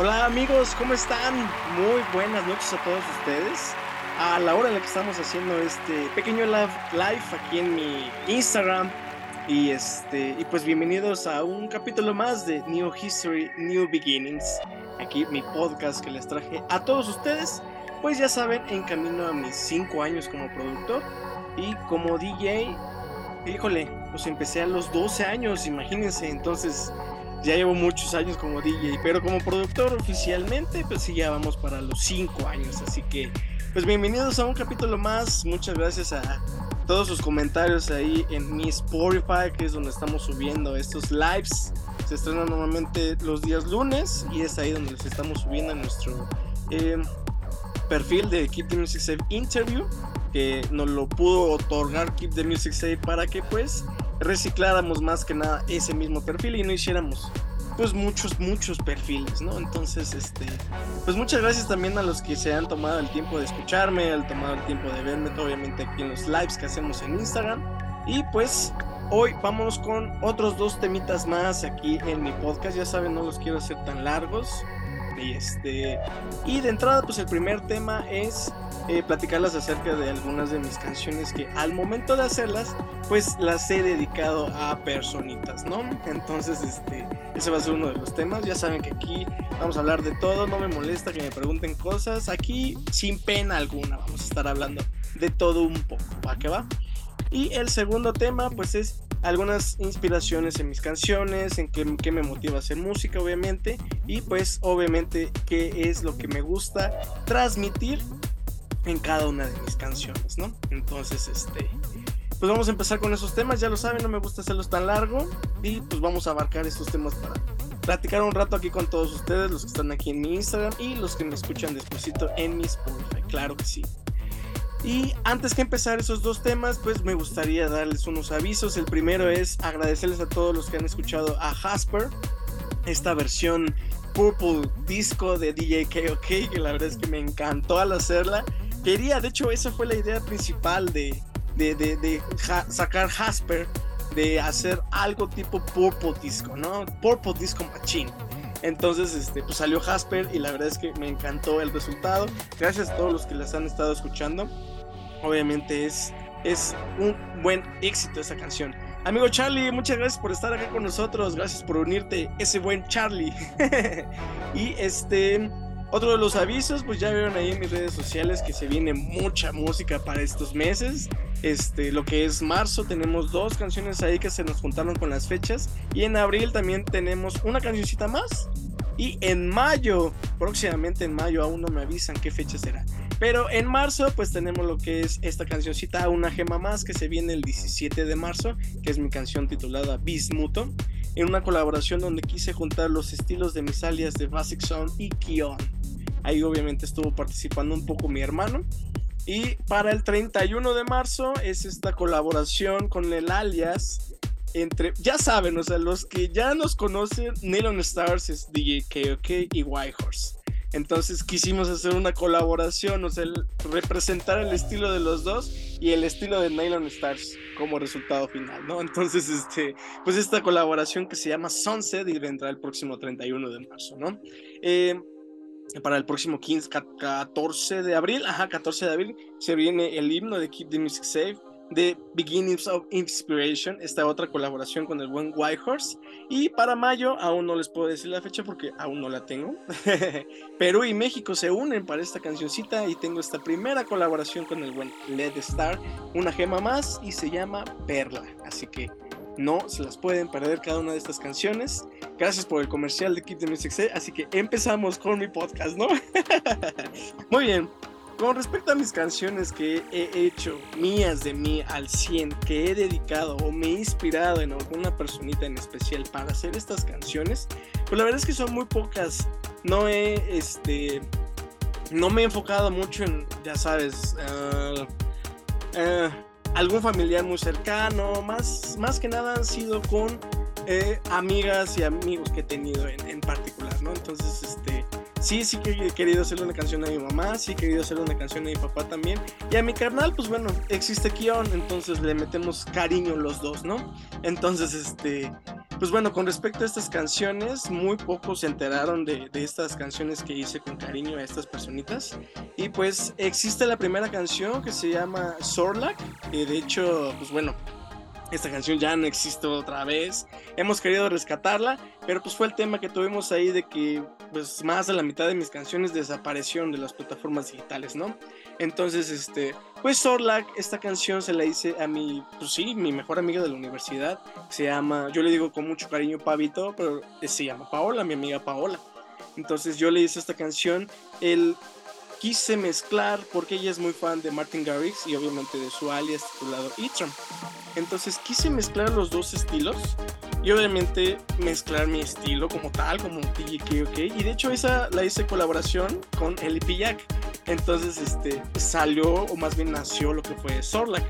Hola amigos, ¿cómo están? Muy buenas noches a todos ustedes. A la hora en la que estamos haciendo este pequeño live, aquí en mi Instagram. Y este y pues bienvenidos a un capítulo más de New History, New Beginnings. Aquí mi podcast que les traje a todos ustedes. Pues ya saben, en camino a mis 5 años como productor y como DJ. Híjole, pues empecé a los 12 años, imagínense. Entonces ya llevo muchos años como DJ, pero como productor oficialmente, pues sí, ya vamos para los 5 años. Así que, pues bienvenidos a un capítulo más. Muchas gracias a todos sus comentarios ahí en mi Spotify, que es donde estamos subiendo estos lives. Se estrenan normalmente los días lunes y es ahí donde les estamos subiendo nuestro eh, perfil de Keep the Music Safe Interview, que nos lo pudo otorgar Keep the Music Safe para que pues recicláramos más que nada ese mismo perfil y no hiciéramos pues muchos, muchos perfiles, ¿no? Entonces, este, pues muchas gracias también a los que se han tomado el tiempo de escucharme, han tomado el tiempo de verme, obviamente aquí en los lives que hacemos en Instagram. Y pues hoy vamos con otros dos temitas más aquí en mi podcast, ya saben, no los quiero hacer tan largos. Y este, y de entrada, pues el primer tema es eh, platicarlas acerca de algunas de mis canciones que al momento de hacerlas, pues las he dedicado a personitas, ¿no? Entonces, este, ese va a ser uno de los temas. Ya saben que aquí vamos a hablar de todo, no me molesta que me pregunten cosas. Aquí, sin pena alguna, vamos a estar hablando de todo un poco, ¿va que va? Y el segundo tema, pues es algunas inspiraciones en mis canciones, en qué, me motiva a hacer música, obviamente, y pues obviamente qué es lo que me gusta transmitir en cada una de mis canciones, ¿no? Entonces, este, pues vamos a empezar con esos temas, ya lo saben, no me gusta hacerlos tan largo y pues vamos a abarcar estos temas para platicar un rato aquí con todos ustedes, los que están aquí en mi Instagram y los que me escuchan despuesito en mi Spotify, claro que sí. Y antes que empezar esos dos temas, pues me gustaría darles unos avisos. El primero es agradecerles a todos los que han escuchado a Jasper, esta versión Purple Disco de DJ KOK, que la verdad es que me encantó al hacerla quería, de hecho, esa fue la idea principal de, de, sacar Jasper, de hacer algo tipo Purple Disco, ¿no? Purple Disco Machine. Entonces, este, pues salió Jasper y la verdad es que me encantó el resultado. Gracias a todos los que las han estado escuchando. Obviamente es, es un buen éxito esa canción. Amigo Charlie, muchas gracias por estar acá con nosotros. Gracias por unirte, ese buen Charlie. y este, otro de los avisos, pues ya vieron ahí en mis redes sociales que se viene mucha música para estos meses. Este, lo que es marzo tenemos dos canciones ahí que se nos juntaron con las fechas y en abril también tenemos una cancioncita más. Y en mayo, próximamente en mayo, aún no me avisan qué fecha será. Pero en marzo, pues tenemos lo que es esta cancioncita, Una Gema Más, que se viene el 17 de marzo, que es mi canción titulada Bismuto, en una colaboración donde quise juntar los estilos de mis alias de Basic Sound y Kion. Ahí obviamente estuvo participando un poco mi hermano. Y para el 31 de marzo es esta colaboración con el alias entre, ya saben, o sea, los que ya nos conocen, Nylon Stars es DJ KOK y Whitehorse. Entonces quisimos hacer una colaboración, o sea, representar el estilo de los dos y el estilo de Nylon Stars como resultado final, ¿no? Entonces, este, pues esta colaboración que se llama Sunset y vendrá el próximo 31 de marzo, ¿no? Eh, para el próximo 15, 14 de abril, ajá, 14 de abril, se viene el himno de Keep the Music Safe, de Beginnings of Inspiration, esta otra colaboración con el buen Whitehorse. Y para mayo, aún no les puedo decir la fecha porque aún no la tengo. Perú y México se unen para esta cancioncita y tengo esta primera colaboración con el buen Led Star, una gema más y se llama Perla. Así que no se las pueden perder cada una de estas canciones. Gracias por el comercial de Keep the Music Safe. Así que empezamos con mi podcast, ¿no? Muy bien. Con respecto a mis canciones que he hecho mías de mí al 100, que he dedicado o me he inspirado en alguna personita en especial para hacer estas canciones, pues la verdad es que son muy pocas. No he, este, no me he enfocado mucho en, ya sabes, uh, uh, algún familiar muy cercano, más, más que nada han sido con eh, amigas y amigos que he tenido en, en, particular, ¿no? Entonces, este, sí, sí que he querido hacerle una canción a mi mamá, sí he querido hacerle una canción a mi papá también, y a mi carnal, pues bueno, existe Kion, entonces le metemos cariño los dos, ¿no? Entonces, este, pues bueno, con respecto a estas canciones, muy pocos se enteraron de, de, estas canciones que hice con cariño a estas personitas. Y pues existe la primera canción que se llama Sorlac, que de hecho, pues bueno, esta canción ya no existe otra vez. Hemos querido rescatarla, pero pues fue el tema que tuvimos ahí de que pues más de la mitad de mis canciones desaparecieron de las plataformas digitales, ¿no? Entonces, este, pues Sorlac, esta canción se la hice a mi, pues sí, mi mejor amiga de la universidad. Se llama, yo le digo con mucho cariño Pavito, pero se llama Paola, mi amiga Paola. Entonces yo le hice esta canción. El quise mezclar porque ella es muy fan de Martin Garrix y obviamente de su alias titulado Itram. Entonces quise mezclar los dos estilos y obviamente mezclar mi estilo como tal, como un PGK, y de hecho esa la hice colaboración con Eli Jack. Entonces, este, salió, o más bien nació lo que fue Sorlac.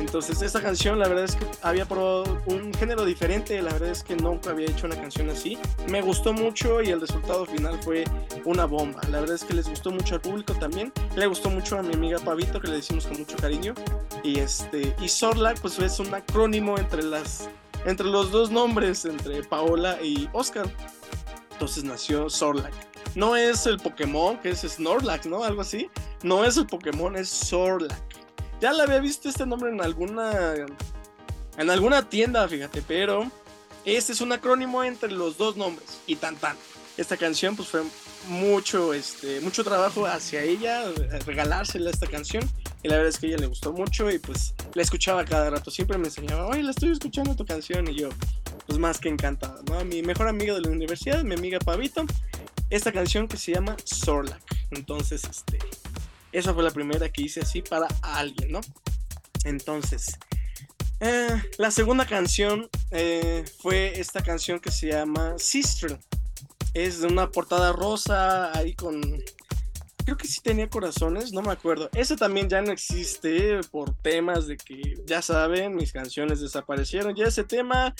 Entonces, esta canción, la verdad es que había probado un género diferente, la verdad es que nunca había hecho una canción así. Me gustó mucho y el resultado final fue una bomba. La verdad es que les gustó mucho al público también. Le gustó mucho a mi amiga Pavito, que le decimos con mucho cariño. Y este, y Sorlac, pues es un acrónimo entre las entre los dos nombres, entre Paola y Oscar. Entonces nació Sorlac. No es el Pokémon, que es Snorlax, ¿no? Algo así. No es el Pokémon, es Sorlac. Ya le había visto este nombre en alguna. En alguna tienda, fíjate, pero. Este es un acrónimo entre los dos nombres. Y tan tan. Esta canción, pues fue mucho, este, mucho trabajo hacia ella, regalársela esta canción. Y la verdad es que a ella le gustó mucho y pues la escuchaba cada rato. Siempre me enseñaba, oye, la estoy escuchando tu canción. Y yo, pues más que encantada, ¿no? Mi mejor amiga de la universidad, mi amiga Pavito, esta canción que se llama Sorlac. Entonces, este, esa fue la primera que hice así para alguien, ¿no? Entonces, eh, la segunda canción eh, fue esta canción que se llama Sister. Es de una portada rosa ahí con... Creo que sí tenía corazones, no me acuerdo. Ese también ya no existe por temas de que, ya saben, mis canciones desaparecieron. Ya ese tema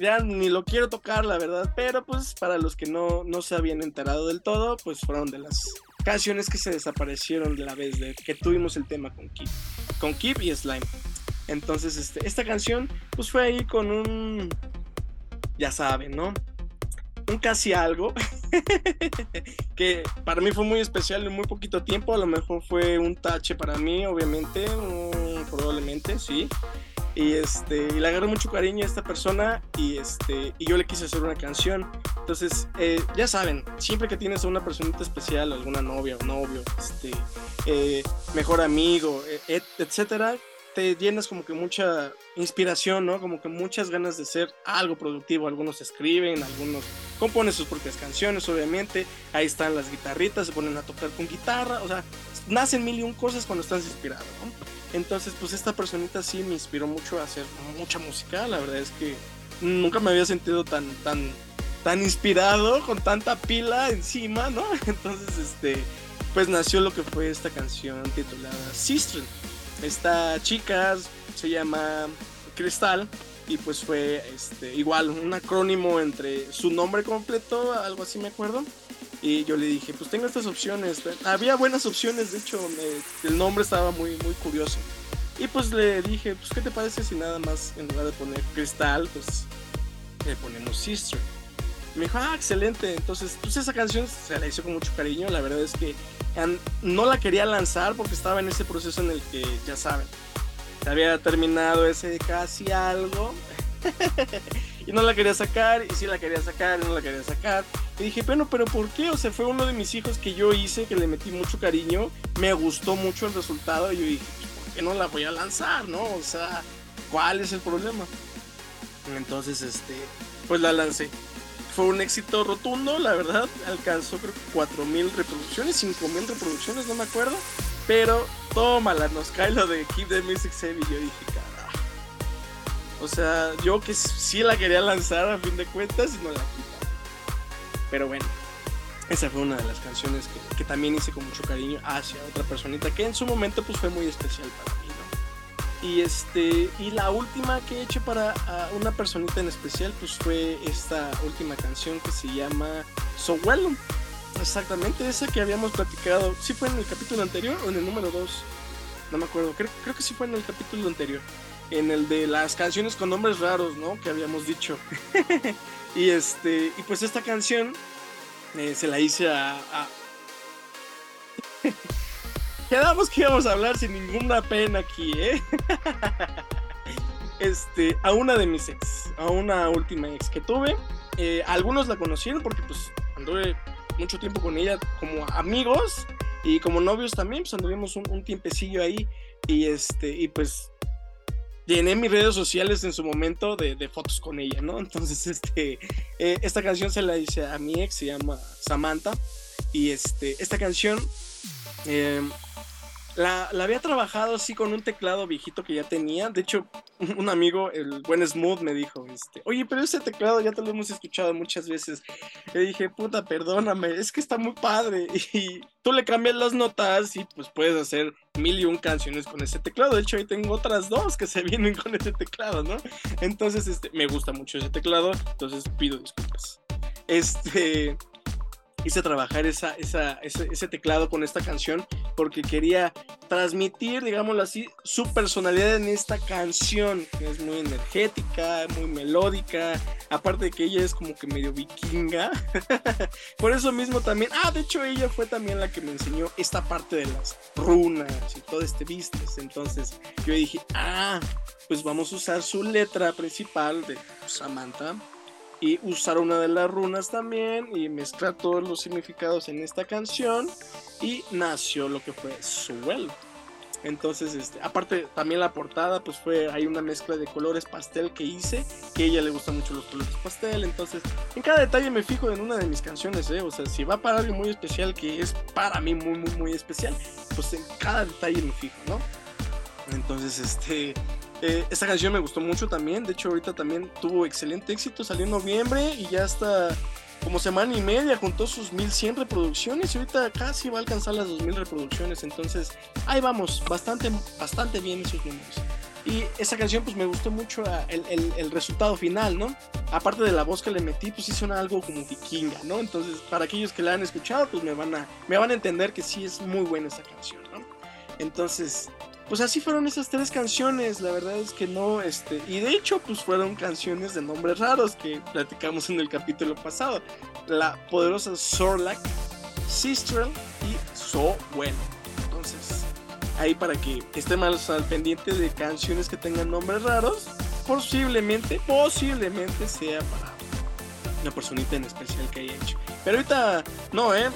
ya ni lo quiero tocar, la verdad, pero pues para los que no, no se habían enterado del todo, pues fueron de las canciones que se desaparecieron de la vez de que tuvimos el tema con Kip, con Kip y Slime. Entonces, este, esta canción, pues fue ahí con un, ya saben, ¿no? Un casi algo, que para mí fue muy especial en muy poquito tiempo, a lo mejor fue un tache para mí, obviamente, probablemente, sí. Y, este, y le agarré mucho cariño a esta persona y, este, y yo le quise hacer una canción. Entonces, eh, ya saben, siempre que tienes a una personita especial, alguna novia o novio, este, eh, mejor amigo, et, etcétera, te llenas como que mucha inspiración, ¿no? Como que muchas ganas de ser algo productivo. Algunos escriben, algunos componen sus propias canciones, obviamente. Ahí están las guitarritas, se ponen a tocar con guitarra. O sea, nacen mil y un cosas cuando estás inspirado, ¿no? Entonces, pues esta personita sí me inspiró mucho a hacer mucha música. La verdad es que nunca me había sentido tan, tan, tan inspirado, con tanta pila encima, ¿no? Entonces, este, pues nació lo que fue esta canción titulada Sister. Esta chica se llama Cristal y pues fue este, igual un acrónimo entre su nombre completo, algo así me acuerdo, y yo le dije, pues tengo estas opciones. Había buenas opciones, de hecho, el nombre estaba muy, muy curioso. Y pues le dije, pues ¿qué te parece si nada más en lugar de poner cristal, pues le ponemos Sister? Me dijo, ah, excelente. Entonces, pues esa canción se la hizo con mucho cariño. La verdad es que no la quería lanzar porque estaba en ese proceso en el que, ya saben, se había terminado ese casi algo. y no la quería sacar, y sí la quería sacar, y no la quería sacar. Y dije, bueno, pero ¿por qué? O sea, fue uno de mis hijos que yo hice, que le metí mucho cariño, me gustó mucho el resultado, y yo dije, pues, ¿por qué no la voy a lanzar, no? O sea, ¿cuál es el problema? Entonces, este, pues la lancé. Fue un éxito rotundo, la verdad, alcanzó creo que 4.000 reproducciones, 5.000 reproducciones, no me acuerdo. Pero tómala, nos cae lo de Keep the Music Safe y yo dije, o sea, yo que sí la quería lanzar a fin de cuentas y no la quitaron. Pero bueno, esa fue una de las canciones que, también hice con mucho cariño hacia otra personita que en su momento pues fue muy especial para mí. Y este, y la última que he hecho para una personita en especial pues fue esta última canción que se llama So Well. Exactamente, esa que habíamos platicado. ¿Sí fue en el capítulo anterior o en el número 2? No me acuerdo, creo, creo que sí fue en el capítulo anterior en el de las canciones con nombres raros, ¿no? Que habíamos dicho. y este, y pues esta canción eh, se la hice a... Quedamos que íbamos a hablar sin ninguna pena aquí, ¿eh? este, a una de mis ex, a una última ex que tuve. Eh, algunos la conocieron porque pues anduve mucho tiempo con ella como amigos y como novios también, pues anduvimos un, tiempecillo ahí y este, y pues llené mis redes sociales en su momento de, fotos con ella, ¿no? Entonces, este, eh, esta canción se la hice a mi ex, se llama Samantha, y este, esta canción eh, la, había trabajado así con un teclado viejito que ya tenía. De hecho, un amigo, el buen Smooth, me dijo, este, oye, pero ese teclado ya te lo hemos escuchado muchas veces. Le dije, puta, perdóname, es que está muy padre. Y tú le cambias las notas y pues puedes hacer mil y un canciones con ese teclado. De hecho, ahí tengo otras dos que se vienen con ese teclado, ¿no? Entonces, este, me gusta mucho ese teclado, entonces pido disculpas. Este, hice trabajar ese, teclado con esta canción porque quería transmitir, digámoslo así, su personalidad en esta canción, es muy energética, muy melódica, aparte de que ella es como que medio vikinga. Por eso mismo también, ah, de hecho ella fue también la que me enseñó esta parte de las runas y todo este business. Entonces yo dije, ah, pues vamos a usar su letra principal de Samantha y usar una de las runas también y mezclar todos los significados en esta canción y nació lo que fue Suelo. Entonces, este, aparte también la portada, pues fue, hay una mezcla de colores pastel que hice, que a ella le gustan mucho los colores pastel, entonces en cada detalle me fijo en una de mis canciones, ¿eh? o sea, si va para algo muy especial, que es para mí muy, muy, muy especial, pues en cada detalle me fijo, ¿no? Entonces, este, eh, esta canción me gustó mucho también. De hecho, ahorita también tuvo excelente éxito. Salió en noviembre y ya está como semana y media juntó sus 1100 reproducciones y ahorita casi va a alcanzar las 2000 reproducciones. Entonces, ahí vamos, bastante, bastante bien esos números. Y esa canción pues me gustó mucho ah, el, el, resultado final, ¿no? Aparte de la voz que le metí, pues sí suena algo como vikinga, ¿no? Entonces, para aquellos que la han escuchado, pues me van a, me van a entender que sí es muy buena esa canción, ¿no? Entonces, pues así fueron esas tres canciones, la verdad es que no, este, y de hecho pues fueron canciones de nombres raros que platicamos en el capítulo pasado, la poderosa Sorlak, Sister y So Bueno, entonces ahí para que estén más al pendiente de canciones que tengan nombres raros, posiblemente, posiblemente sea para una personita en especial que haya hecho, pero ahorita no, eh,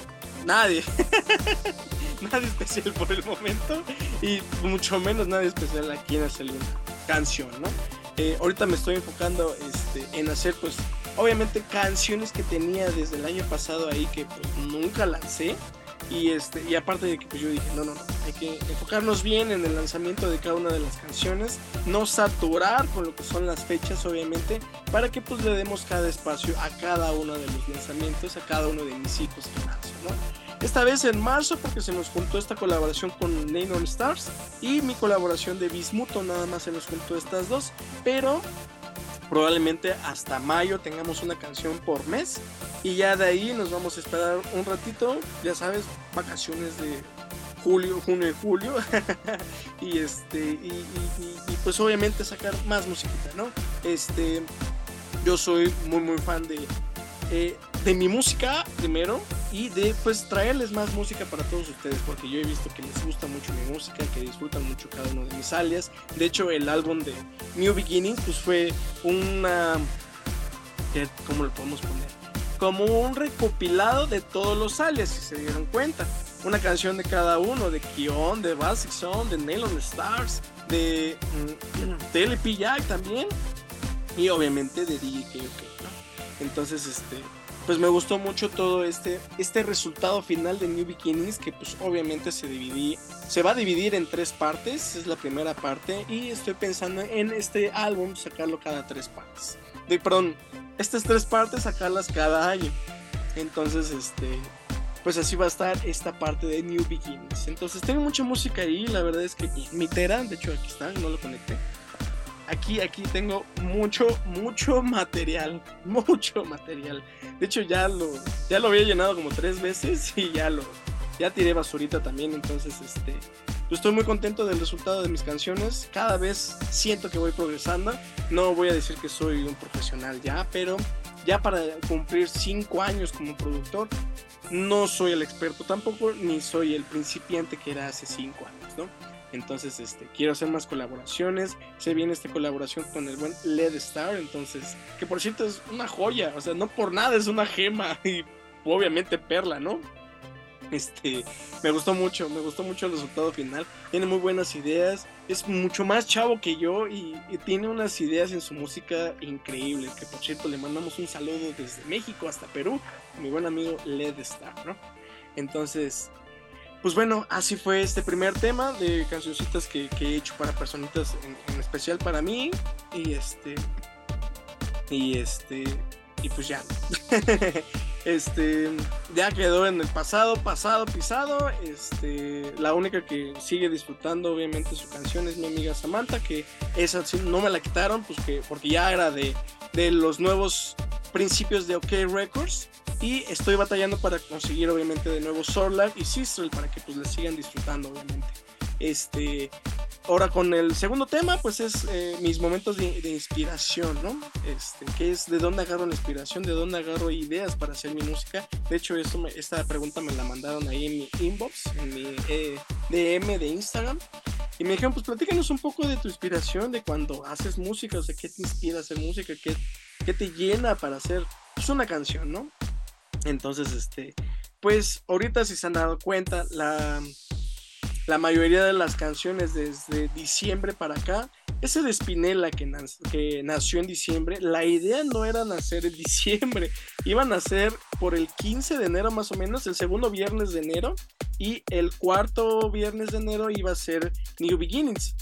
nadie. nada especial por el momento y mucho menos nada especial aquí en hacer una canción, ¿no? Eh, ahorita me estoy enfocando este, en hacer pues obviamente canciones que tenía desde el año pasado ahí que pues, nunca lancé. Y este y aparte de que pues yo dije no no no hay que enfocarnos bien en el lanzamiento de cada una de las canciones no saturar con lo que son las fechas obviamente para que pues le demos cada espacio a cada uno de los lanzamientos a cada uno de mis hijos que lanzo no esta vez en marzo porque se nos juntó esta colaboración con Neon Stars y mi colaboración de Bismuto, nada más se nos juntó estas dos, pero probablemente hasta mayo tengamos una canción por mes y ya de ahí nos vamos a esperar un ratito, ya sabes, vacaciones de julio, junio y julio y este y, pues obviamente sacar más musiquita, ¿no? Este yo soy muy muy fan de eh, de mi música primero y de pues traerles más música para todos ustedes porque yo he visto que les gusta mucho mi música, que disfrutan mucho cada uno de mis alias. De hecho el álbum de New Beginnings pues fue una... ¿Cómo lo podemos poner? Como un recopilado de todos los alias, si se dieron cuenta. Una canción de cada uno, de Kion, de Basic Sound, de Nail on the Stars, de, mm, de LP Jack también y obviamente de DJ entonces, este, pues me gustó mucho todo este, este resultado final de New Beginnings, que pues obviamente se dividí, se va a dividir en tres partes, es la primera parte, y estoy pensando en este álbum sacarlo cada tres partes. De, perdón, estas tres partes sacarlas cada año. Entonces, este, pues así va a estar esta parte de New Beginnings. Entonces tengo mucha música ahí, la verdad es que pues, mi Tera, de hecho aquí está, no lo conecté aquí, aquí tengo mucho, mucho material, mucho material. De hecho, ya lo, ya lo había llenado como tres veces y ya lo, ya tiré basurita también. Entonces, este, estoy muy contento del resultado de mis canciones. Cada vez siento que voy progresando. No voy a decir que soy un profesional ya, pero ya para cumplir cinco años como productor, no soy el experto tampoco, ni soy el principiante que era hace cinco años, ¿no? Entonces, este, quiero hacer más colaboraciones. Se viene esta colaboración con el buen Led Star. Entonces, que por cierto es una joya. O sea, no por nada es una gema. Y obviamente perla, ¿no? Este, me gustó mucho, me gustó mucho el resultado final. Tiene muy buenas ideas, es mucho más chavo que yo y, tiene unas ideas en su música increíbles. Que por cierto, le mandamos un saludo desde México hasta Perú, mi buen amigo Led Star, ¿no? Entonces, pues bueno, así fue este primer tema de cancioncitas que, he hecho para personitas, en, en, especial para mí. Y este. Y este. Y pues ya. Este, ya quedó en el pasado, pasado, pisado. Este, la única que sigue disfrutando, obviamente, su canción es mi amiga Samantha, que esa no me la quitaron, pues que, porque ya era de, de los nuevos principios de OK Records. Y estoy batallando para conseguir, obviamente, de nuevo Sorlag y Sistrel para que pues la sigan disfrutando, obviamente. Este, Ahora con el segundo tema, pues es eh, mis momentos de, inspiración, ¿no? Este, que es de dónde agarro la inspiración, de dónde agarro ideas para hacer mi música. De hecho, esto esta pregunta me la mandaron ahí en mi inbox, en mi eh, DM de Instagram. Y me dijeron, pues platícanos un poco de tu inspiración, de cuando haces música, o sea, qué te inspira a hacer música, qué, qué te llena para hacer pues, una canción, ¿no? Entonces, este, pues ahorita si se han dado cuenta, la, la mayoría de las canciones desde diciembre para acá. Ese de Spinella que, que, nació en diciembre, la idea no era nacer en diciembre, iba a nacer por el 15 de enero más o menos, el segundo viernes de enero, y el cuarto viernes de enero iba a ser New Beginnings.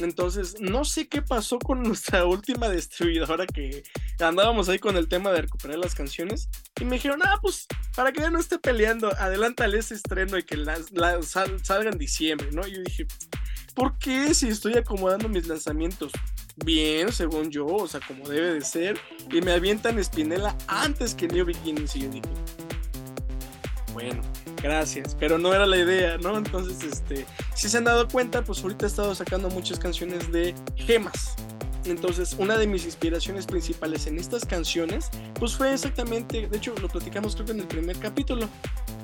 Entonces, no sé qué pasó con nuestra última distribuidora que andábamos ahí con el tema de recuperar las canciones. Y me dijeron, ah, pues para que ya no esté peleando, adelántale ese estreno y que la, salga en diciembre, ¿no? Y yo dije, ¿por qué si estoy acomodando mis lanzamientos? Bien, según yo, o sea, como debe de ser. Y me avientan Spinella antes que New Beginnings. Y yo dije, bueno, gracias, pero no era la idea, ¿no? Entonces, este, si se han dado cuenta, pues ahorita he estado sacando muchas canciones de gemas. Entonces, una de mis inspiraciones principales en estas canciones, pues fue exactamente, de hecho, lo platicamos creo que en el primer capítulo.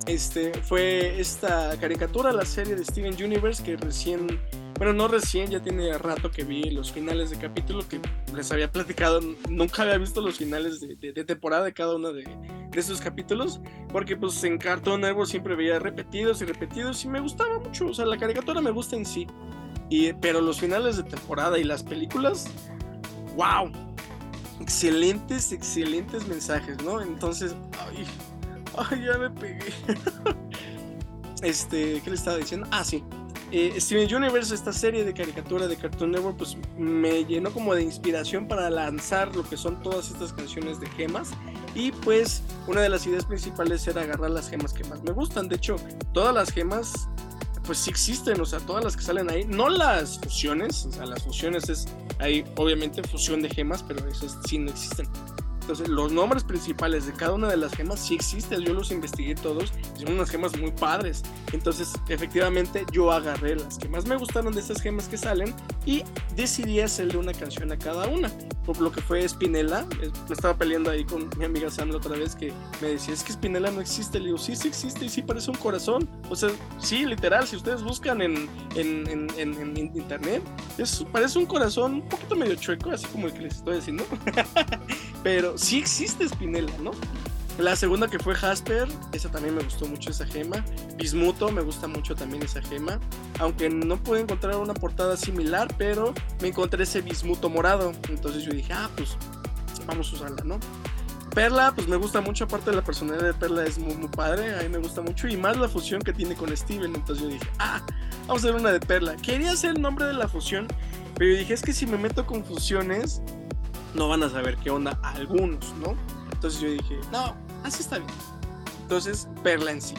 Este, fue esta caricatura, la serie de Steven Universe que recién bueno, no recién, ya tiene rato que vi los finales de capítulo que les había platicado. Nunca había visto los finales de, temporada de cada uno de, esos capítulos, porque pues en Cartoon Network siempre veía repetidos y repetidos y me gustaba mucho. O sea, la caricatura me gusta en sí. Y, pero los finales de temporada y las películas, wow. Excelentes, excelentes mensajes, ¿no? Entonces, ay, ay ya me pegué. este, ¿qué le estaba diciendo? Ah, sí eh, Steven Universe, esta serie de caricatura de Cartoon Network, pues me llenó como de inspiración para lanzar lo que son todas estas canciones de gemas. Y pues una de las ideas principales era agarrar las gemas que más me gustan. De hecho, todas las gemas, pues sí existen, o sea, todas las que salen ahí, no las fusiones, o sea, las fusiones es, hay obviamente fusión de gemas, pero esas sí no existen. Entonces, los nombres principales de cada una de las gemas sí existen, yo los investigué todos, son unas gemas muy padres. Entonces, efectivamente, yo agarré las que más me gustaron de esas gemas que salen y decidí hacerle una canción a cada una. Por lo que fue Spinella, me estaba peleando ahí con mi amiga Sandra otra vez que me decía, es que Spinella no existe. Le digo, sí, sí existe y sí parece un corazón. O sea, sí, literal, si ustedes buscan en, en, en, internet, es, parece un corazón un poquito medio chueco, así como el que les estoy diciendo. Pero sí existe Spinella, ¿no? La segunda que fue Jasper, esa también me gustó mucho esa gema. Bismuto, me gusta mucho también esa gema. Aunque no pude encontrar una portada similar, pero me encontré ese bismuto morado. Entonces yo dije, ah, pues vamos a usarla, ¿no? Perla, pues me gusta mucho, aparte de la personalidad de Perla es muy, muy padre, a mí me gusta mucho. Y más la fusión que tiene con Steven, entonces yo dije, ah, vamos a hacer una de Perla. Quería hacer el nombre de la fusión, pero yo dije, es que si me meto con fusiones, no van a saber qué onda algunos, ¿no? Entonces yo dije, no, así está bien. Entonces, Perla en sí.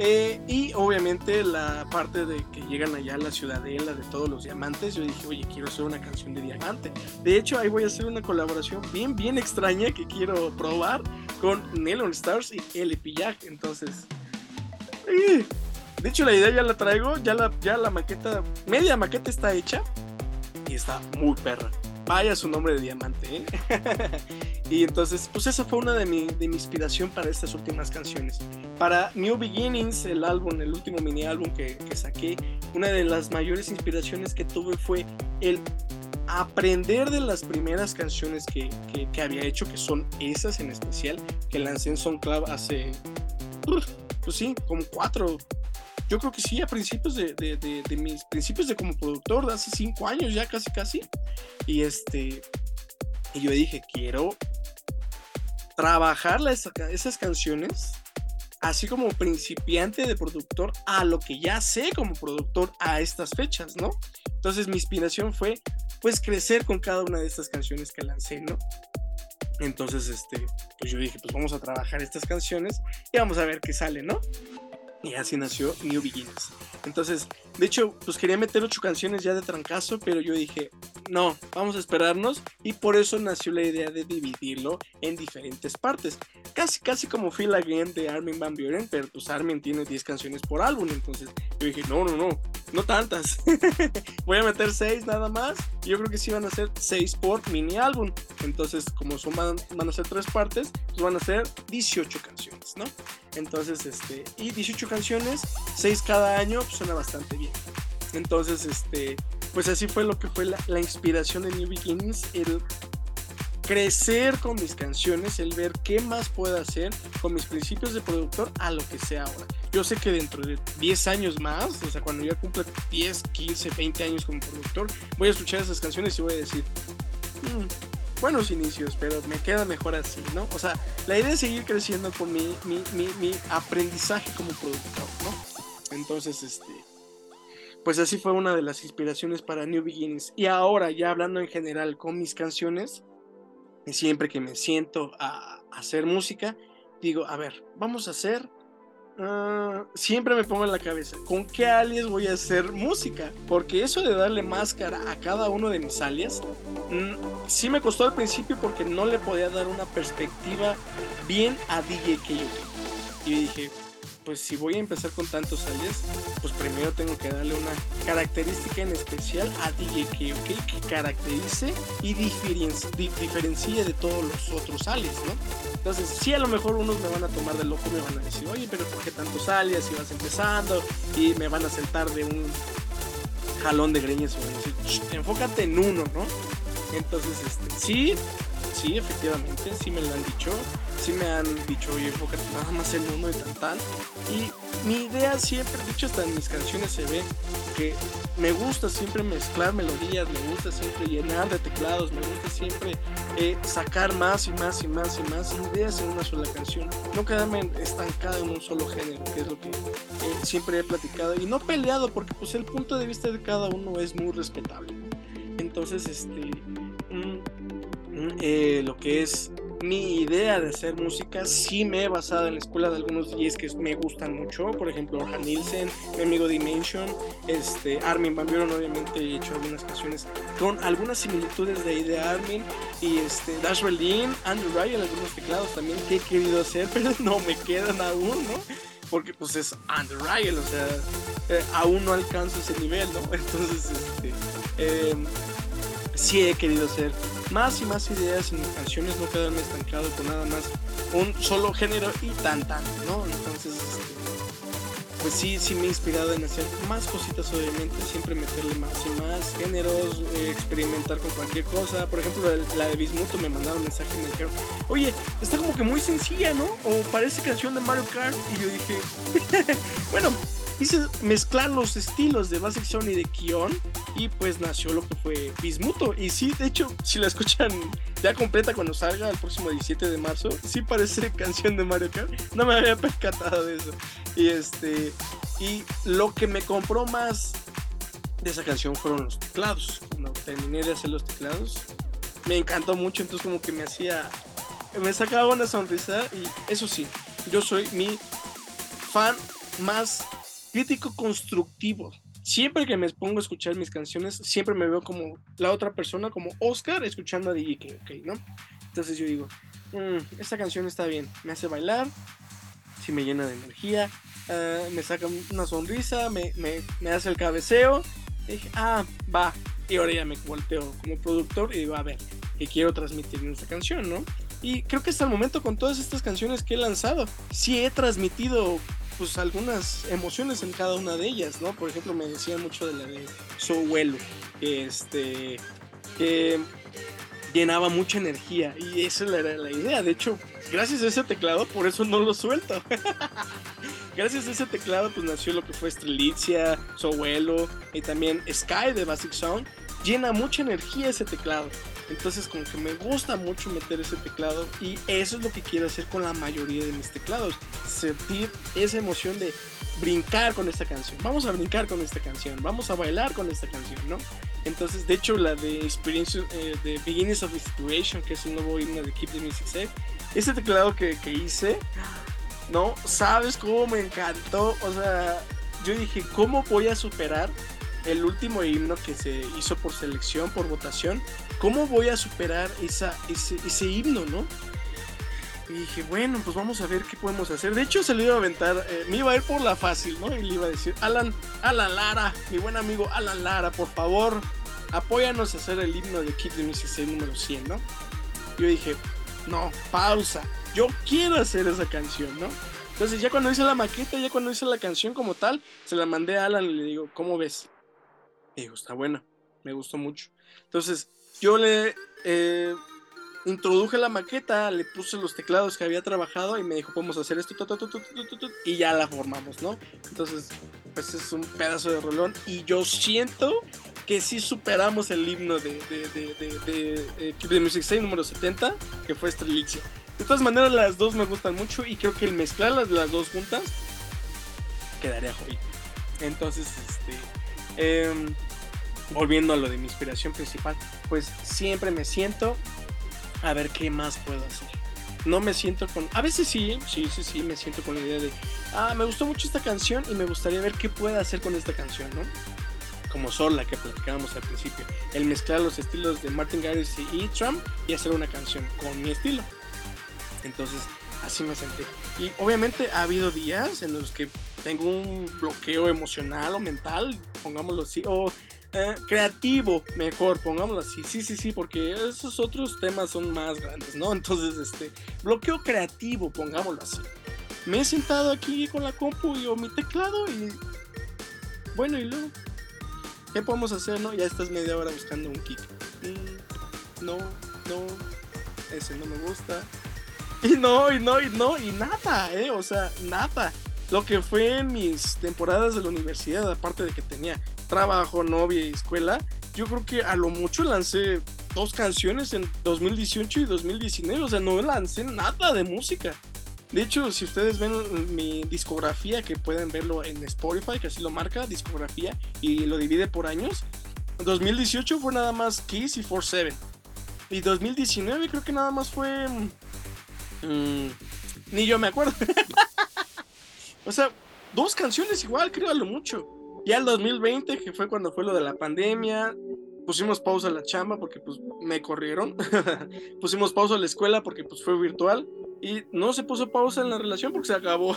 Eh, y obviamente la parte de que llegan allá a la ciudadela de todos los diamantes, yo dije, oye, quiero hacer una canción de diamante. De hecho, ahí voy a hacer una colaboración bien, bien extraña que quiero probar con Nelon Stars y L. Pillac. Entonces, De hecho, la idea ya la traigo, ya la, ya la maqueta, media maqueta está hecha y está muy perra. Vaya su nombre de diamante, ¿eh? y entonces, pues esa fue una de mi, de mi inspiración para estas últimas canciones. Para New Beginnings, el álbum, el último mini álbum que, que saqué, una de las mayores inspiraciones que tuve fue el aprender de las primeras canciones que, que, que, había hecho, que son esas en especial, que lancé en SoundCloud hace, pues sí, como cuatro, yo creo que sí, a principios de, de, de, mis principios de como productor, de hace cinco años ya casi casi. Y este, y yo dije, quiero trabajar esas canciones, así como principiante de productor, a lo que ya sé como productor a estas fechas, ¿no? Entonces mi inspiración fue, pues, crecer con cada una de estas canciones que lancé, ¿no? Entonces, este, pues yo dije, pues vamos a trabajar estas canciones y vamos a ver qué sale, ¿no? Y así nació New Beginnings. Entonces, de hecho, pues quería meter ocho canciones ya de trancazo, pero yo dije, no, vamos a esperarnos. Y por eso nació la idea de dividirlo en diferentes partes. Casi, casi como Feel Again de Armin Van Buren, pero pues Armin tiene 10 canciones por álbum. Entonces yo dije, no, no, no, no tantas. Voy a meter 6 nada más. Y yo creo que sí van a ser 6 por mini álbum. Entonces, como son, van, van a ser 3 partes, pues van a ser 18 canciones, ¿no? Entonces, este, y 18 canciones, 6 cada año, pues suena bastante bien. Entonces, este, pues así fue lo que fue la, la, inspiración de New Beginnings, el crecer con mis canciones, el ver qué más puedo hacer con mis principios de productor a lo que sea ahora. Yo sé que dentro de 10 años más, o sea, cuando ya cumpla 10, 15, 20 años como productor, voy a escuchar esas canciones y voy a decir, mmm, buenos inicios, pero me queda mejor así, ¿no? O sea, la idea es seguir creciendo con mi, mi, mi, mi aprendizaje como productor, ¿no? Entonces, este, pues así fue una de las inspiraciones para New Beginnings. Y ahora, ya hablando en general con mis canciones, siempre que me siento a, hacer música, digo, a ver, vamos a hacer... Uh, siempre me pongo en la cabeza, ¿con qué alias voy a hacer música? Porque eso de darle máscara a cada uno de mis alias, mmm, sí me costó al principio porque no le podía dar una perspectiva bien a DJ yo Y dije, pues si voy a empezar con tantos alias, pues primero tengo que darle una característica en especial a DJ que, okay, que caracterice y diferencie, diferencie de todos los otros alias, ¿no? Entonces, sí, a lo mejor unos me van a tomar de loco, me van a decir, oye, pero ¿por qué tantos alias si vas empezando? Y me van a sentar de un jalón de greñas y van a decir, enfócate en uno, ¿no? Entonces, este, sí, sí, efectivamente, sí me lo han dicho sí me han dicho, oye, enfócate nada más en uno y tan tan. Y mi idea siempre, de hecho hasta en mis canciones se ve que me gusta siempre mezclar melodías, me gusta siempre llenar de teclados, me gusta siempre eh, sacar más y más y más y más ideas en una sola canción. No quedarme estancado en un solo género, que es lo que eh, siempre he platicado. Y no peleado, porque pues el punto de vista de cada uno es muy respetable. Entonces, este... Mm, eh, lo que es mi idea de hacer música sí me he basado en la escuela de algunos DJs que me gustan mucho, por ejemplo Orhan Nielsen, mi amigo Dimension, este, Armin Van Buren obviamente he hecho algunas canciones con algunas similitudes de ahí de Armin y este, Dash Berlin, Andrew Ryan, algunos teclados también que he querido hacer, pero no me quedan aún, ¿no? Porque pues es Andrew Ryan, o sea, eh, aún no alcanzo ese nivel, ¿no? Entonces, este, eh, sí he querido hacer más y más ideas en canciones, no quedarme estancado con nada más un solo género y tan tan, ¿no? Entonces, este, pues sí, sí me he inspirado en hacer más cositas, obviamente, siempre meterle más y más géneros, eh, experimentar con cualquier cosa. Por ejemplo, la de Bismuto me mandaron un mensaje y me dijeron, oye, está como que muy sencilla, ¿no? O parece canción de Mario Kart. Y yo dije, bueno, hice mezclar los estilos de Basic Sound y de Kion y pues nació lo que fue Bismuto. Y sí, de hecho, si la escuchan ya completa cuando salga el próximo 17 de marzo, sí parece canción de Mario Kart. No me había percatado de eso. Y este, y lo que me compró más de esa canción fueron los teclados. Cuando terminé de hacer los teclados, me encantó mucho, entonces como que me hacía, me sacaba una sonrisa y eso sí, yo soy mi fan más crítico constructivo. Siempre que me pongo a escuchar mis canciones, siempre me veo como la otra persona, como Oscar, escuchando a DJ ¿no? Entonces yo digo, mmm, esta canción está bien, me hace bailar, sí me llena de energía, ah, me saca una sonrisa, me, me, hace el cabeceo. Y dije, ah, va. Y ahora ya me volteo como productor y digo, a ver, ¿qué quiero transmitir en esta canción, no? Y creo que hasta el momento con todas estas canciones que he lanzado, sí he transmitido pues algunas emociones en cada una de ellas, ¿no? Por ejemplo, me decían mucho de la de su abuelo, que este que llenaba mucha energía y esa era la idea. De hecho, gracias a ese teclado, por eso no lo suelto. gracias a ese teclado, pues nació lo que fue Strelitzia, su y también Sky de Basic Sound. Llena mucha energía ese teclado. Entonces como que me gusta mucho meter ese teclado y eso es lo que quiero hacer con la mayoría de mis teclados. Sentir esa emoción de brincar con esta canción. Vamos a brincar con esta canción. Vamos a bailar con esta canción, ¿no? Entonces, de hecho, la de Experience, eh, de Beginnings of the Situation, que es un nuevo himno de Keep the Music Safe, ese teclado que, que hice, ¿no? ¿Sabes cómo me encantó? O sea, yo dije, ¿cómo voy a superar el último himno que se hizo por selección, por votación? ¿Cómo voy a superar esa, ese, himno, no? Y dije, bueno, pues vamos a ver qué podemos hacer. De hecho, se le iba a aventar, eh, me iba a ir por la fácil, ¿no? Y le iba a decir, Alan, Alan Lara, mi buen amigo Alan Lara, por favor, apóyanos a hacer el himno de Kid de Music número 100, ¿no? Yo dije, no, pausa, yo quiero hacer esa canción, ¿no? Entonces ya cuando hice la maqueta, ya cuando hice la canción como tal, se la mandé a Alan y le digo, ¿cómo ves? Y digo, está buena, me gustó mucho. Entonces yo le... Eh, introduje la maqueta, le puse los teclados que había trabajado y me dijo, podemos hacer esto, y ya la formamos, ¿no? Entonces, pues es un pedazo de rolón y yo siento que sí superamos el himno de, de, de, de, Music 6 número 70, que fue Strelitzia. De todas maneras, las dos me gustan mucho y creo que el mezclarlas las dos juntas quedaría joven. Entonces, este... Em, volviendo a lo de mi inspiración principal, pues siempre me siento a ver qué más puedo hacer. No me siento con... A veces sí, sí, sí, sí, me siento con la idea de, ah, me gustó mucho esta canción y me gustaría ver qué puedo hacer con esta canción, ¿no? Como Sola, que platicábamos al principio. El mezclar los estilos de Martin Garrix y E-Tram y hacer una canción con mi estilo. Entonces, así me senté. Y obviamente ha habido días en los que tengo un bloqueo emocional o mental, pongámoslo así, o eh, creativo, mejor, pongámoslo así. Sí, sí, sí, porque esos otros temas son más grandes, ¿no? Entonces, este, bloqueo creativo, pongámoslo así. Me he sentado aquí con la compu y o mi teclado y. Bueno, y luego. ¿Qué podemos hacer, no? Ya estás media hora buscando un kick. Mm, no, no. Ese no me gusta. Y no, y no, y no, y nada, ¿eh? O sea, nada. Lo que fue en mis temporadas de la universidad, aparte de que tenía trabajo, novia y escuela, yo creo que a lo mucho lancé dos canciones en 2018 y 2019, o sea, no lancé nada de música. De hecho, si ustedes ven mi discografía, que pueden verlo en Spotify, que así lo marca, discografía, y lo divide por años, 2018 fue nada más Kiss y 47. Y 2019 creo que nada más fue... Mm, ni yo me acuerdo. o sea, dos canciones igual, creo a lo mucho. Ya el 2020, que fue cuando fue lo de la pandemia, pusimos pausa a la chamba porque pues me corrieron. pusimos pausa a la escuela porque pues fue virtual. Y no se puso pausa en la relación porque se acabó.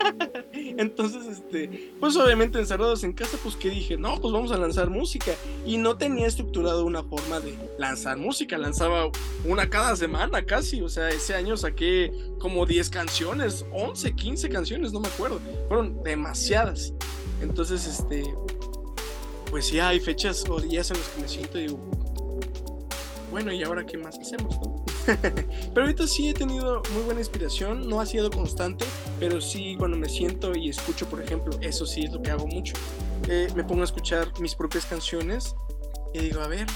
Entonces, este, pues obviamente encerrados en casa, pues que dije, no, pues vamos a lanzar música. Y no tenía estructurado una forma de lanzar música, lanzaba una cada semana casi. O sea, ese año saqué como 10 canciones, 11, 15 canciones, no me acuerdo. Fueron demasiadas. Entonces, este, pues sí hay fechas o días en los que me siento y digo, bueno, ¿y ahora qué más hacemos? pero ahorita sí he tenido muy buena inspiración, no ha sido constante, pero sí cuando me siento y escucho, por ejemplo, eso sí es lo que hago mucho. Eh, me pongo a escuchar mis propias canciones y digo, a ver,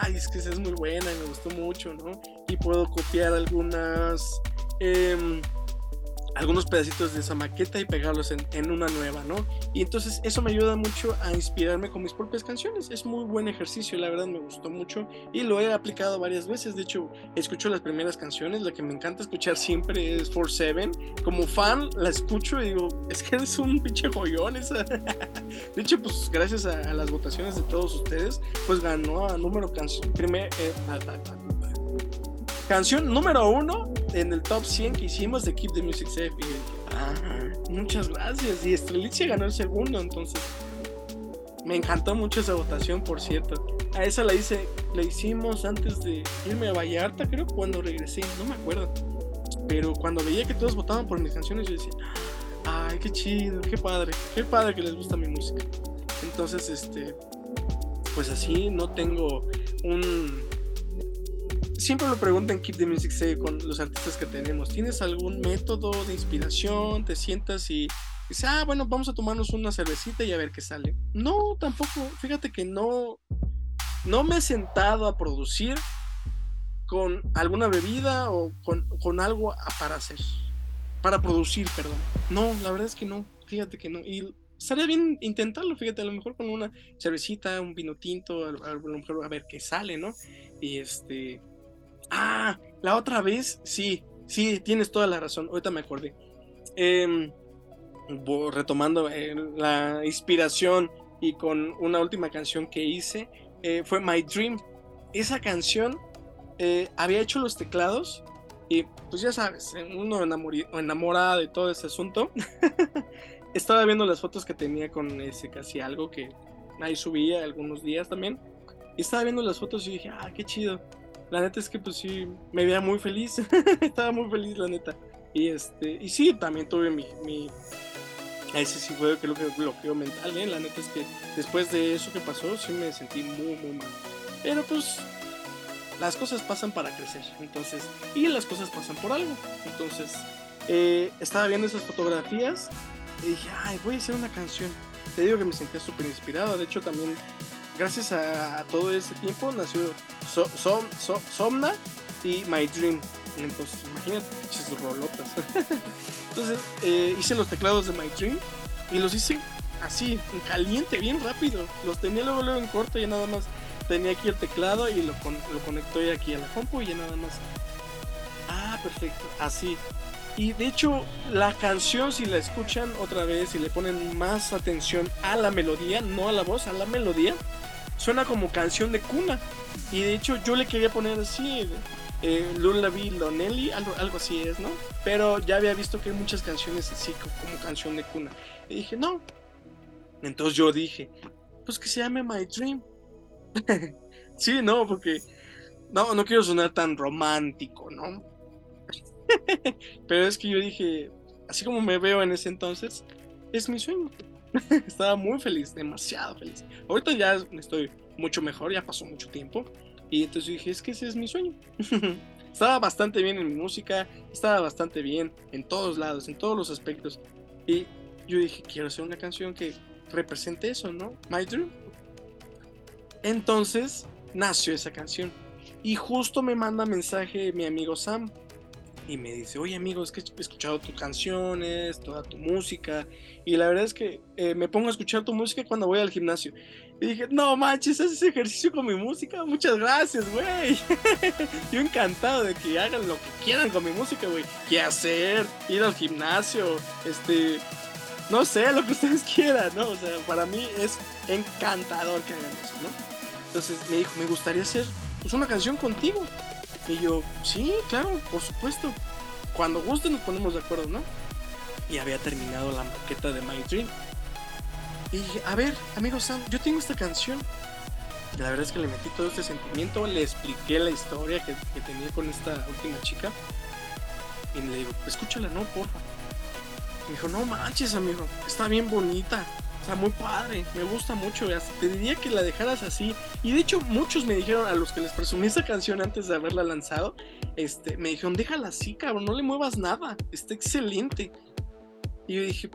ay, es que esa es muy buena y me gustó mucho, ¿no? Y puedo copiar algunas... Eh, algunos pedacitos de esa maqueta y pegarlos en, una nueva, ¿no? Y entonces eso me ayuda mucho a inspirarme con mis propias canciones. Es muy buen ejercicio, la verdad me gustó mucho y lo he aplicado varias veces. De hecho, escucho las primeras canciones, la que me encanta escuchar siempre es For Seven. Como fan la escucho y digo, es que es un pinche joyón esa. De hecho, pues gracias a, las votaciones de todos ustedes, pues ganó a número canción, primer, eh, canción número uno en el top 100 que hicimos de Keep the Music Safe. Y dije, ah, muchas gracias. Y Strelitzia ganó el segundo, entonces me encantó mucho esa votación, por cierto. A esa la hice, la hicimos antes de irme a Vallarta, creo, cuando regresé, no me acuerdo. Pero cuando veía que todos votaban por mis canciones, yo decía, ay, qué chido, qué padre, qué padre que les gusta mi música. Entonces, este, pues así no tengo un... Siempre lo preguntan Keep the Music Safe con los artistas que tenemos. ¿Tienes algún método de inspiración? ¿Te sientas y dices, ah, bueno, vamos a tomarnos una cervecita y a ver qué sale? No, tampoco. Fíjate que no, no me he sentado a producir con alguna bebida o con, algo para hacer. Para producir, perdón. No, la verdad es que no. Fíjate que no. Y estaría bien intentarlo, fíjate, a lo mejor con una cervecita, un vino tinto, a, lo mejor a ver qué sale, ¿no? Y este... Ah, la otra vez, sí, sí, tienes toda la razón, ahorita me acordé. Em, retomando eh, la inspiración y con una última canción que hice, eh, fue My Dream. Esa canción eh, había hecho los teclados y pues ya sabes, uno enamorada de todo ese asunto. estaba viendo las fotos que tenía con ese casi algo que ahí subía algunos días también. Y estaba viendo las fotos y dije, ah, qué chido. La neta es que pues sí, me veía muy feliz. estaba muy feliz, la neta. Y este, y sí, también tuve mi, mi ese sí fue creo que bloqueo mental, ¿eh? La neta es que después de eso que pasó, sí me sentí muy, muy mal. Pero pues las cosas pasan para crecer, entonces, y las cosas pasan por algo. Entonces, eh, estaba viendo esas fotografías y dije, ay, voy a hacer una canción. Te digo que me sentía súper inspirado. De hecho, también, gracias a, todo ese tiempo, nació Somna y My Dream. Entonces, imagínate, pinches rolotas. Entonces, eh, hice los teclados de My Dream y los hice así, en caliente, bien rápido. Los tenía luego, luego en corto y nada más tenía aquí el teclado y lo, lo conecté aquí a la compu y ya nada más. Ah, perfecto, así. Y de hecho, la canción, si la escuchan otra vez y le ponen más atención a la melodía, no a la voz, a la melodía, suena como canción de cuna. Y de hecho, yo le quería poner así, eh, Lullaby Lonelli, algo, algo así es, ¿no? Pero ya había visto que hay muchas canciones así como canción de cuna. Y dije, no. Entonces yo dije, pues que se llame My Dream. sí, no, porque no, no quiero sonar tan romántico, ¿no? Pero es que yo dije, así como me veo en ese entonces, es mi sueño. Estaba muy feliz, demasiado feliz. Ahorita ya estoy mucho mejor, ya pasó mucho tiempo. Y entonces dije, es que ese es mi sueño. estaba bastante bien en mi música, estaba bastante bien en todos lados, en todos los aspectos. Y yo dije, quiero hacer una canción que represente eso, ¿no? My Dream. Entonces nació esa canción. Y justo me manda mensaje mi amigo Sam y me dice, oye amigo, es que he escuchado tus canciones, toda tu música, y la verdad es que eh, me pongo a escuchar tu música cuando voy al gimnasio. Y dije, no manches, haces ejercicio con mi música, muchas gracias, güey. Yo encantado de que hagan lo que quieran con mi música, güey. ¿Qué hacer? Ir al gimnasio, este, no sé, lo que ustedes quieran, ¿no? O sea, para mí es encantador que hagan eso, ¿no? Entonces me dijo, me gustaría hacer pues, una canción contigo. Y yo, sí, claro, por supuesto. Cuando guste nos ponemos de acuerdo, ¿no? Y había terminado la maqueta de My Dream. Y dije, a ver, amigo Sam, yo tengo esta canción. La verdad es que le metí todo este sentimiento, le expliqué la historia que, tenía con esta última chica. Y le digo, escúchala, no, porfa. Me dijo, no manches, amigo, está bien bonita. Está muy padre, me gusta mucho. Te diría que la dejaras así. Y de hecho, muchos me dijeron, a los que les presumí esa canción antes de haberla lanzado, este, me dijeron, déjala así, cabrón, no le muevas nada. Está excelente. Y yo dije,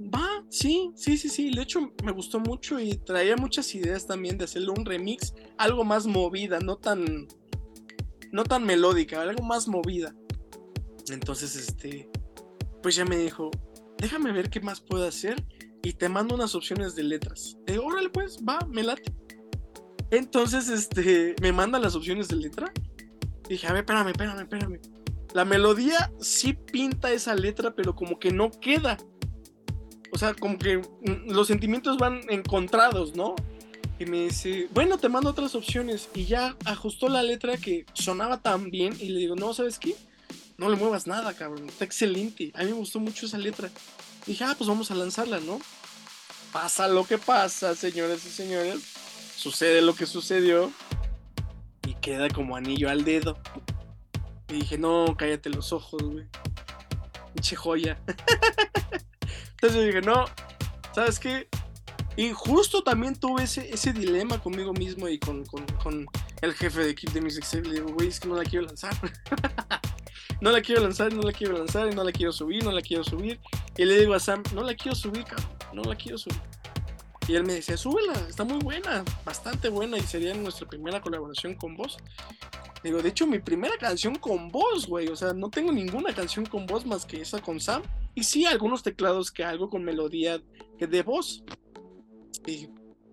va, sí, sí, sí, sí. De hecho, me gustó mucho y traía muchas ideas también de hacerle un remix, algo más movida, no tan, no tan melódica, algo más movida. Entonces, este, pues ya me dijo, déjame ver qué más puedo hacer y te mando unas opciones de letras. De órale, pues, va, me late. Entonces, este, me manda las opciones de letra. dije, a ver, espérame, espérame, espérame. La melodía sí pinta esa letra, pero como que no queda. O sea, como que mm, los sentimientos van encontrados, ¿no? Y me dice, bueno, te mando otras opciones. Y ya ajustó la letra que sonaba tan bien. Y le digo, no, ¿sabes qué? no le muevas nada, cabrón. Está excelente. A mí me gustó mucho esa letra. dije, ah, pues vamos a lanzarla, ¿no? Pasa lo que pasa, señores y señores. Sucede lo que sucedió. Y queda como anillo al dedo. Y dije, no, cállate los ojos, güey. Pinche joya. Entonces dije, no, ¿sabes qué? Y justo también tuve ese, ese dilema conmigo mismo y con, el jefe de equipo de mis ex. Le digo, güey, es que no la quiero lanzar. no la quiero lanzar, no la quiero lanzar, no la quiero subir, no la quiero subir. Y le digo a Sam, no la quiero subir, cabrón, no la quiero subir. Y él me decía, súbela, está muy buena, bastante buena y sería nuestra primera colaboración con vos. Digo, de hecho, mi primera canción con vos, güey, o sea, no tengo ninguna canción con vos más que esa con Sam. Y sí, algunos teclados que algo con melodía de voz. Y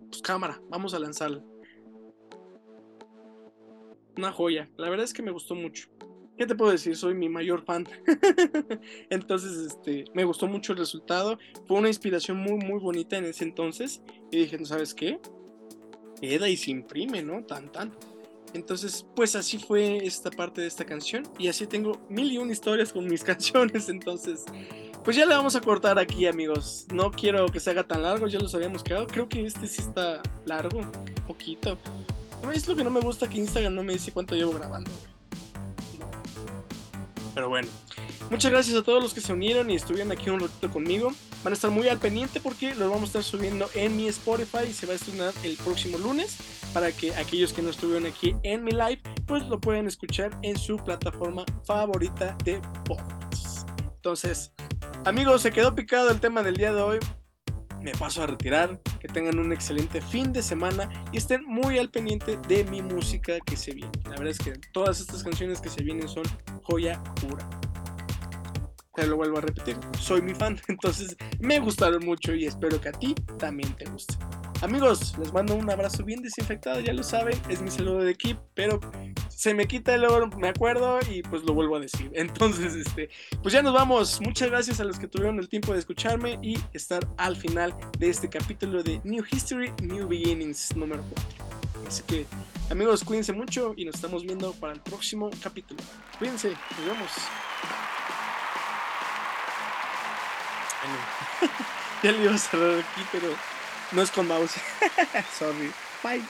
pues cámara, vamos a lanzarla. Una joya, la verdad es que me gustó mucho. ¿Qué te puedo decir? Soy mi mayor fan. entonces, este, me gustó mucho el resultado. Fue una inspiración muy, muy bonita en ese entonces. Y dije, ¿no sabes qué? Queda y se imprime, ¿no? Tan, tan. Entonces, pues así fue esta parte de esta canción. Y así tengo mil y una historias con mis canciones. Entonces, pues ya le vamos a cortar aquí, amigos. No quiero que se haga tan largo, ya los habíamos quedado. Creo que este sí está largo, poquito. Es lo que no me gusta que Instagram no me dice cuánto llevo grabando. Pero bueno, muchas gracias a todos los que se unieron y estuvieron aquí un ratito conmigo. Van a estar muy al pendiente porque los vamos a estar subiendo en mi Spotify y se va a estrenar el próximo lunes para que aquellos que no estuvieron aquí en mi live pues lo puedan escuchar en su plataforma favorita de podcasts. Entonces, amigos, se quedó picado el tema del día de hoy me paso a retirar. Que tengan un excelente fin de semana y estén muy al pendiente de mi música que se viene. La verdad es que todas estas canciones que se vienen son joya pura. Te lo vuelvo a repetir, soy mi fan, entonces me gustaron mucho y espero que a ti también te guste. Amigos, les mando un abrazo bien desinfectado, ya lo saben, es mi saludo de equipo, pero se me quita el oro, me acuerdo y pues lo vuelvo a decir. Entonces, este, pues ya nos vamos. Muchas gracias a los que tuvieron el tiempo de escucharme y estar al final de este capítulo de New History, New Beginnings número 4. Así que, amigos, cuídense mucho y nos estamos viendo para el próximo capítulo. Cuídense, nos vemos. ya le iba a cerrar aquí, pero no es con mouse. Sorry. Bye.